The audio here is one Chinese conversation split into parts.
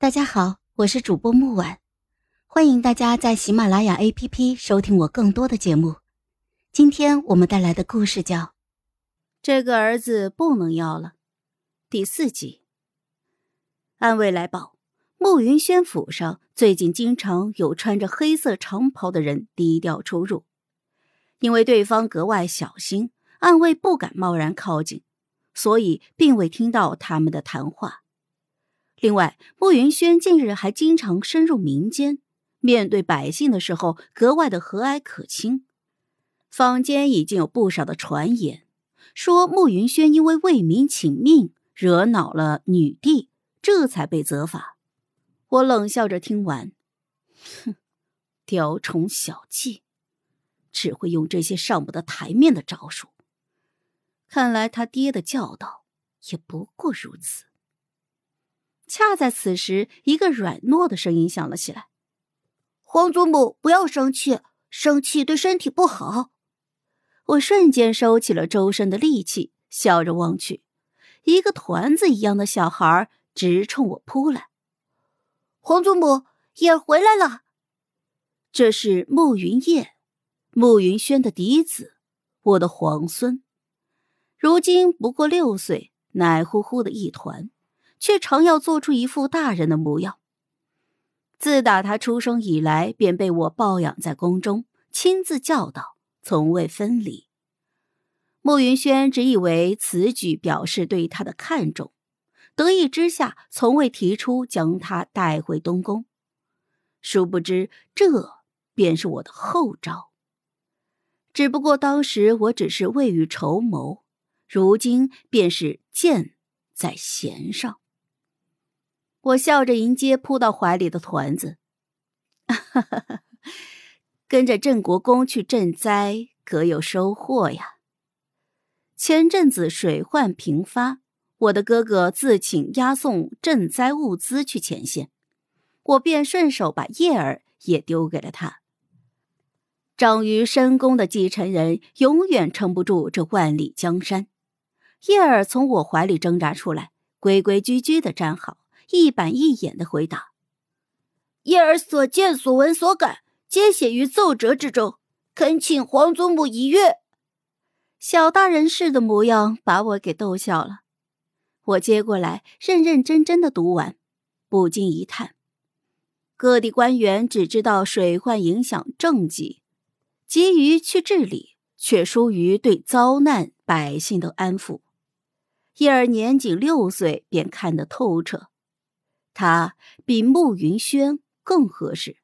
大家好，我是主播木婉，欢迎大家在喜马拉雅 APP 收听我更多的节目。今天我们带来的故事叫《这个儿子不能要了》第四集。安慰来报，慕云轩府上最近经常有穿着黑色长袍的人低调出入，因为对方格外小心，暗卫不敢贸然靠近，所以并未听到他们的谈话。另外，慕云轩近日还经常深入民间，面对百姓的时候格外的和蔼可亲。坊间已经有不少的传言，说慕云轩因为为民请命，惹恼了女帝，这才被责罚。我冷笑着听完，哼，雕虫小技，只会用这些上不得台面的招数。看来他爹的教导也不过如此。恰在此时，一个软糯的声音响了起来：“皇祖母，不要生气，生气对身体不好。”我瞬间收起了周身的力气，笑着望去，一个团子一样的小孩直冲我扑来。皇祖母，叶儿回来了。这是慕云烨，慕云轩的嫡子，我的皇孙，如今不过六岁，奶乎乎的一团。却常要做出一副大人的模样。自打他出生以来，便被我抱养在宫中，亲自教导，从未分离。慕云轩只以为此举表示对他的看重，得意之下，从未提出将他带回东宫。殊不知，这便是我的后招。只不过当时我只是未雨绸缪，如今便是箭在弦上。我笑着迎接扑到怀里的团子，跟着镇国公去赈灾，可有收获呀？前阵子水患频发，我的哥哥自请押送赈灾物资去前线，我便顺手把叶儿也丢给了他。长于深宫的继承人，永远撑不住这万里江山。叶儿从我怀里挣扎出来，规规矩矩的站好。一板一眼的回答：“叶儿所见所闻所感，皆写于奏折之中，恳请皇祖母一阅。”小大人似的模样把我给逗笑了。我接过来，认认真真的读完，不禁一叹：各地官员只知道水患影响政绩，急于去治理，却疏于对遭难百姓的安抚。叶儿年仅六岁，便看得透彻。他比慕云轩更合适。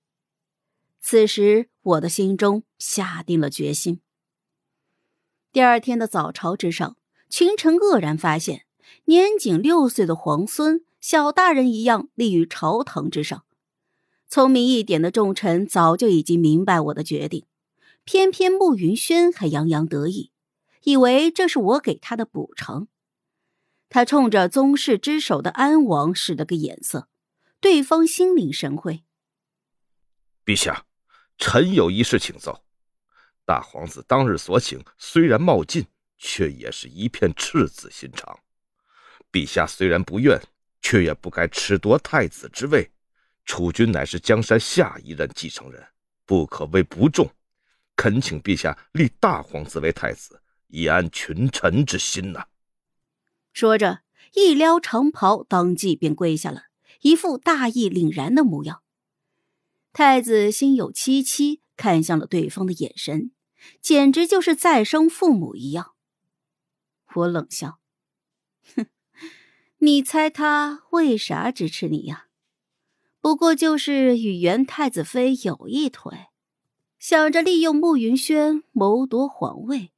此时，我的心中下定了决心。第二天的早朝之上，群臣愕然发现，年仅六岁的皇孙，小大人一样立于朝堂之上。聪明一点的重臣早就已经明白我的决定，偏偏慕云轩还洋洋得意，以为这是我给他的补偿。他冲着宗室之首的安王使了个眼色，对方心领神会。陛下，臣有一事请奏。大皇子当日所请虽然冒进，却也是一片赤子心肠。陛下虽然不愿，却也不该褫夺太子之位。储君乃是江山下一任继承人，不可谓不重。恳请陛下立大皇子为太子，以安群臣之心呐。说着，一撩长袍，当即便跪下了，一副大义凛然的模样。太子心有戚戚，看向了对方的眼神，简直就是再生父母一样。我冷笑：“哼，你猜他为啥支持你呀？不过就是与原太子妃有一腿，想着利用慕云轩谋夺皇位，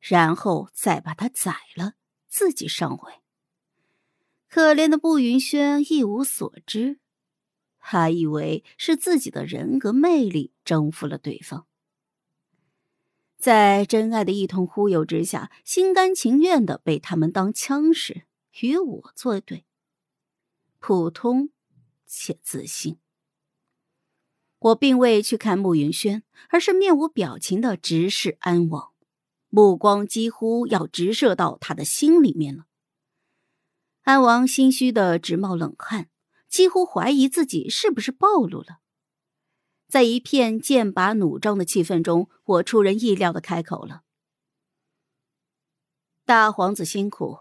然后再把他宰了。”自己上位，可怜的步云轩一无所知，还以为是自己的人格魅力征服了对方，在真爱的一通忽悠之下，心甘情愿的被他们当枪使，与我作对。普通且自信，我并未去看慕云轩，而是面无表情的直视安王。目光几乎要直射到他的心里面了。安王心虚的直冒冷汗，几乎怀疑自己是不是暴露了。在一片剑拔弩张的气氛中，我出人意料的开口了：“大皇子辛苦，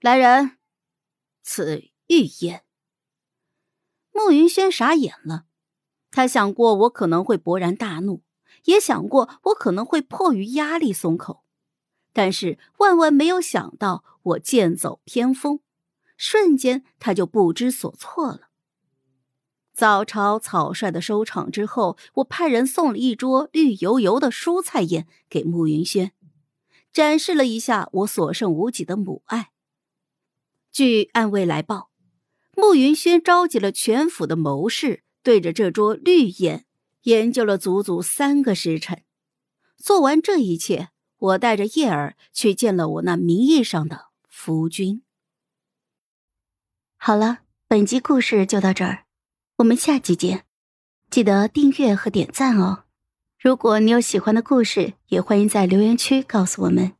来人，此玉烟。”慕云轩傻眼了，他想过我可能会勃然大怒，也想过我可能会迫于压力松口，但是万万没有想到我剑走偏锋，瞬间他就不知所措了。早朝草率的收场之后，我派人送了一桌绿油油的蔬菜宴给慕云轩，展示了一下我所剩无几的母爱。据暗卫来报，慕云轩召集了全府的谋士，对着这桌绿宴研究了足足三个时辰。做完这一切，我带着叶儿去见了我那名义上的夫君。好了，本集故事就到这儿。我们下集见，记得订阅和点赞哦！如果你有喜欢的故事，也欢迎在留言区告诉我们。